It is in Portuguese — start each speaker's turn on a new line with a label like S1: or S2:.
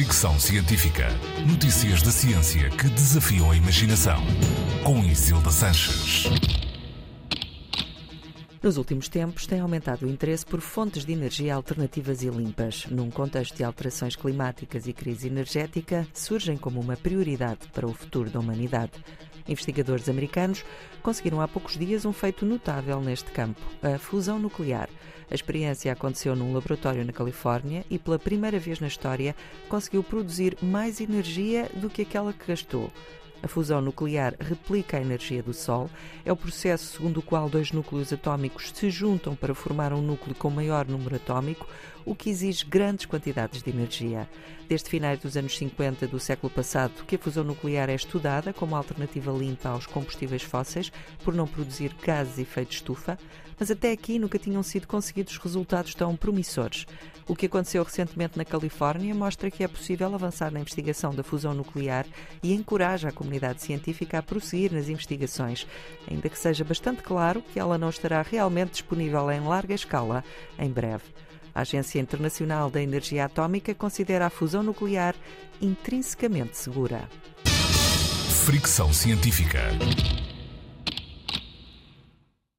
S1: Fricção Científica. Notícias da ciência que desafiam a imaginação. Com Isilda Sanches.
S2: Nos últimos tempos, tem aumentado o interesse por fontes de energia alternativas e limpas. Num contexto de alterações climáticas e crise energética, surgem como uma prioridade para o futuro da humanidade. Investigadores americanos conseguiram há poucos dias um feito notável neste campo: a fusão nuclear. A experiência aconteceu num laboratório na Califórnia e, pela primeira vez na história, conseguiu produzir mais energia do que aquela que gastou. A fusão nuclear replica a energia do Sol. É o processo segundo o qual dois núcleos atómicos se juntam para formar um núcleo com maior número atómico, o que exige grandes quantidades de energia. Desde finais dos anos 50 do século passado que a fusão nuclear é estudada como alternativa limpa aos combustíveis fósseis, por não produzir gases e efeito estufa, mas até aqui nunca tinham sido conseguidos resultados tão promissores. O que aconteceu recentemente na Califórnia mostra que é possível avançar na investigação da fusão nuclear e encoraja a comunidade científica a prosseguir nas investigações, ainda que seja bastante claro que ela não estará realmente disponível em larga escala em breve. A Agência Internacional da Energia Atómica considera a fusão nuclear intrinsecamente segura.
S1: Fricção Científica.